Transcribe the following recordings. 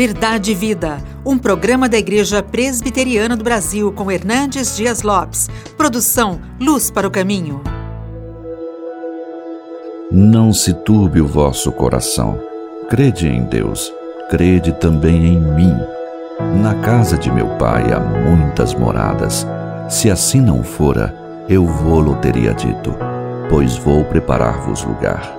Verdade e Vida, um programa da Igreja Presbiteriana do Brasil com Hernandes Dias Lopes. Produção Luz para o Caminho. Não se turbe o vosso coração. Crede em Deus, crede também em mim. Na casa de meu pai há muitas moradas. Se assim não fora, eu vou-lo teria dito, pois vou preparar-vos lugar.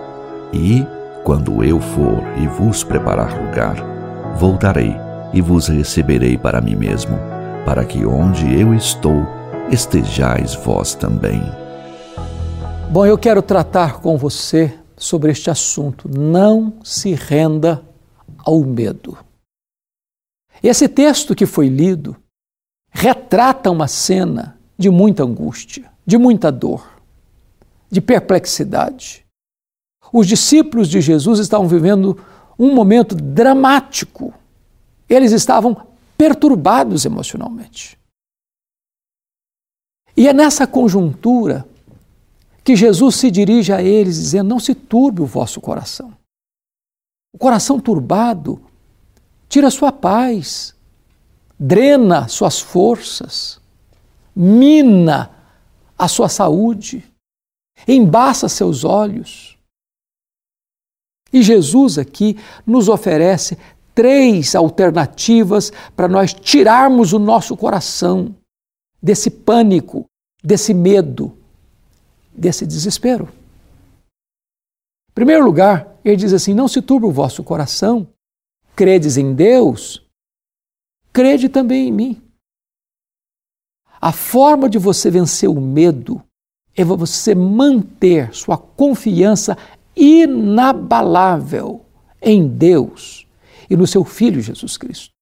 E, quando eu for e vos preparar lugar, voltarei e vos receberei para mim mesmo, para que onde eu estou, estejais vós também. Bom, eu quero tratar com você sobre este assunto. Não se renda ao medo. Esse texto que foi lido retrata uma cena de muita angústia, de muita dor, de perplexidade. Os discípulos de Jesus estavam vivendo um momento dramático. Eles estavam perturbados emocionalmente. E é nessa conjuntura que Jesus se dirige a eles dizendo: Não se turbe o vosso coração. O coração turbado tira sua paz, drena suas forças, mina a sua saúde, embaça seus olhos. E Jesus aqui nos oferece três alternativas para nós tirarmos o nosso coração desse pânico, desse medo, desse desespero. Em primeiro lugar, ele diz assim: Não se turbe o vosso coração, credes em Deus, crede também em mim. A forma de você vencer o medo é você manter sua confiança inabalável em Deus e no seu Filho Jesus Cristo.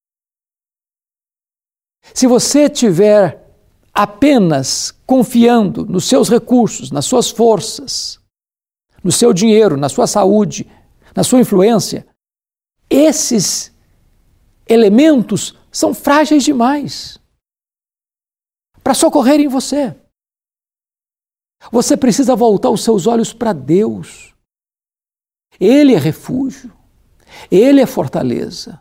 Se você tiver apenas confiando nos seus recursos, nas suas forças, no seu dinheiro, na sua saúde, na sua influência, esses elementos são frágeis demais para socorrerem você. Você precisa voltar os seus olhos para Deus. Ele é refúgio, ele é fortaleza,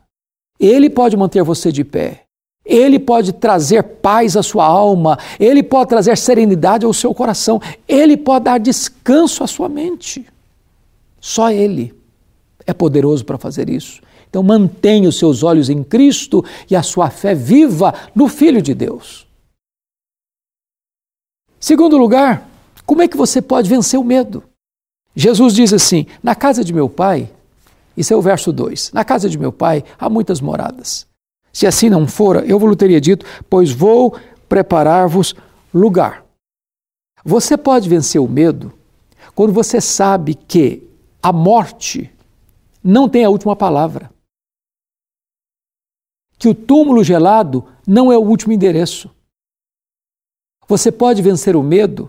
ele pode manter você de pé, ele pode trazer paz à sua alma, ele pode trazer serenidade ao seu coração, ele pode dar descanso à sua mente. Só ele é poderoso para fazer isso. Então mantenha os seus olhos em Cristo e a sua fé viva no Filho de Deus. Segundo lugar, como é que você pode vencer o medo? Jesus diz assim: Na casa de meu pai, isso é o verso 2: Na casa de meu pai há muitas moradas. Se assim não fora, eu vos teria dito, pois vou preparar-vos lugar. Você pode vencer o medo quando você sabe que a morte não tem a última palavra. Que o túmulo gelado não é o último endereço. Você pode vencer o medo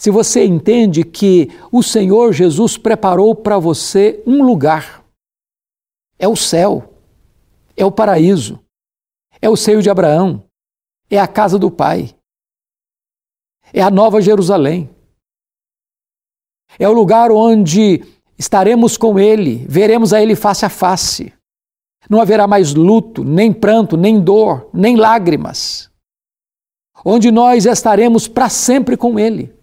se você entende que o Senhor Jesus preparou para você um lugar, é o céu, é o paraíso, é o seio de Abraão, é a casa do Pai, é a nova Jerusalém, é o lugar onde estaremos com Ele, veremos a Ele face a face. Não haverá mais luto, nem pranto, nem dor, nem lágrimas. Onde nós estaremos para sempre com Ele.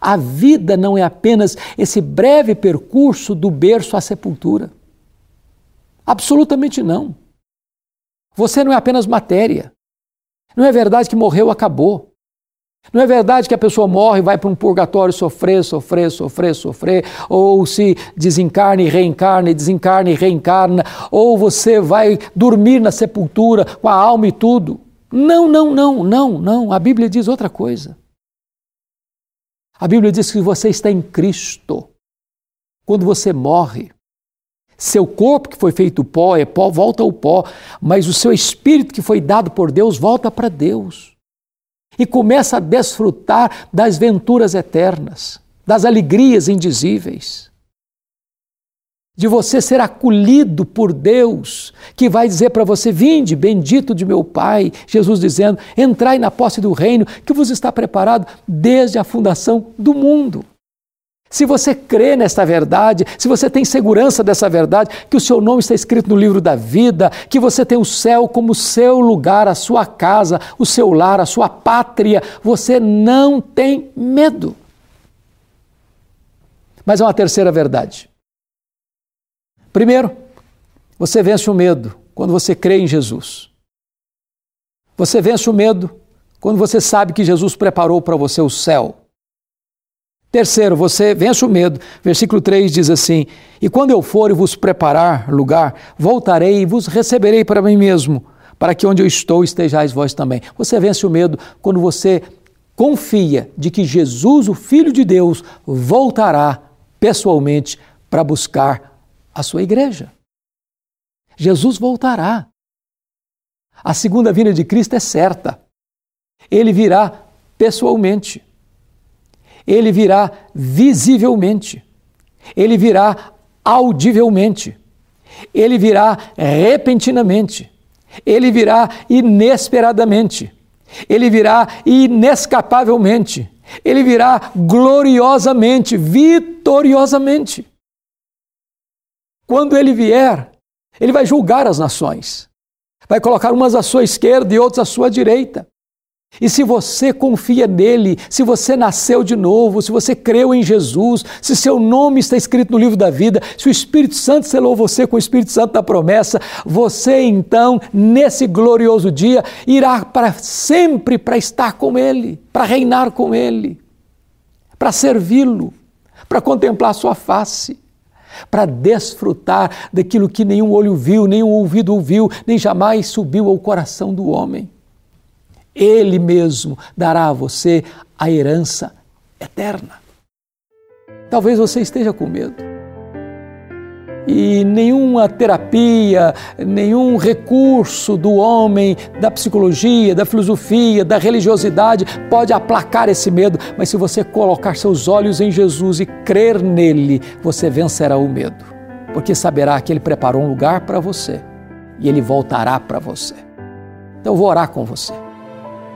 A vida não é apenas esse breve percurso do berço à sepultura. Absolutamente não. Você não é apenas matéria. Não é verdade que morreu, acabou. Não é verdade que a pessoa morre e vai para um purgatório sofrer, sofrer, sofrer, sofrer, ou se desencarna e reencarna, e desencarna e reencarna, ou você vai dormir na sepultura com a alma e tudo. Não, não, não, não, não. A Bíblia diz outra coisa. A Bíblia diz que você está em Cristo. Quando você morre, seu corpo que foi feito pó é pó, volta ao pó, mas o seu espírito que foi dado por Deus volta para Deus. E começa a desfrutar das venturas eternas, das alegrias indizíveis de você ser acolhido por Deus, que vai dizer para você: Vinde, bendito de meu Pai. Jesus dizendo: Entrai na posse do reino que vos está preparado desde a fundação do mundo. Se você crê nesta verdade, se você tem segurança dessa verdade, que o seu nome está escrito no livro da vida, que você tem o céu como seu lugar, a sua casa, o seu lar, a sua pátria, você não tem medo. Mas é uma terceira verdade. Primeiro, você vence o medo quando você crê em Jesus. Você vence o medo quando você sabe que Jesus preparou para você o céu. Terceiro, você vence o medo. Versículo 3 diz assim: E quando eu for e vos preparar lugar, voltarei e vos receberei para mim mesmo, para que onde eu estou estejais vós também. Você vence o medo quando você confia de que Jesus, o Filho de Deus, voltará pessoalmente para buscar a sua igreja. Jesus voltará. A segunda vinda de Cristo é certa. Ele virá pessoalmente ele virá visivelmente, ele virá audivelmente, ele virá repentinamente, ele virá inesperadamente, ele virá inescapavelmente, ele virá gloriosamente, vitoriosamente. Quando ele vier, ele vai julgar as nações, vai colocar umas à sua esquerda e outras à sua direita. E se você confia nele, se você nasceu de novo, se você creu em Jesus, se seu nome está escrito no livro da vida, se o Espírito Santo selou você com o Espírito Santo da promessa, você então, nesse glorioso dia, irá para sempre para estar com ele, para reinar com ele, para servi-lo, para contemplar sua face, para desfrutar daquilo que nenhum olho viu, nenhum ouvido ouviu, nem jamais subiu ao coração do homem. Ele mesmo dará a você a herança eterna. Talvez você esteja com medo. E nenhuma terapia, nenhum recurso do homem, da psicologia, da filosofia, da religiosidade pode aplacar esse medo, mas se você colocar seus olhos em Jesus e crer nele, você vencerá o medo, porque saberá que ele preparou um lugar para você e ele voltará para você. Então eu vou orar com você.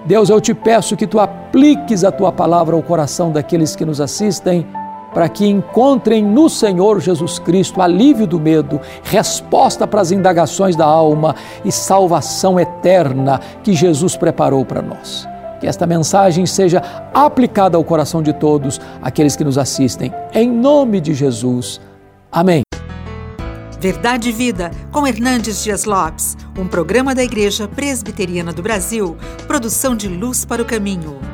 Deus, eu te peço que tu apliques a tua palavra ao coração daqueles que nos assistem, para que encontrem no Senhor Jesus Cristo alívio do medo, resposta para as indagações da alma e salvação eterna que Jesus preparou para nós. Que esta mensagem seja aplicada ao coração de todos aqueles que nos assistem. Em nome de Jesus. Amém. Verdade e Vida, com Hernandes Dias Lopes, um programa da Igreja Presbiteriana do Brasil, produção de Luz para o Caminho.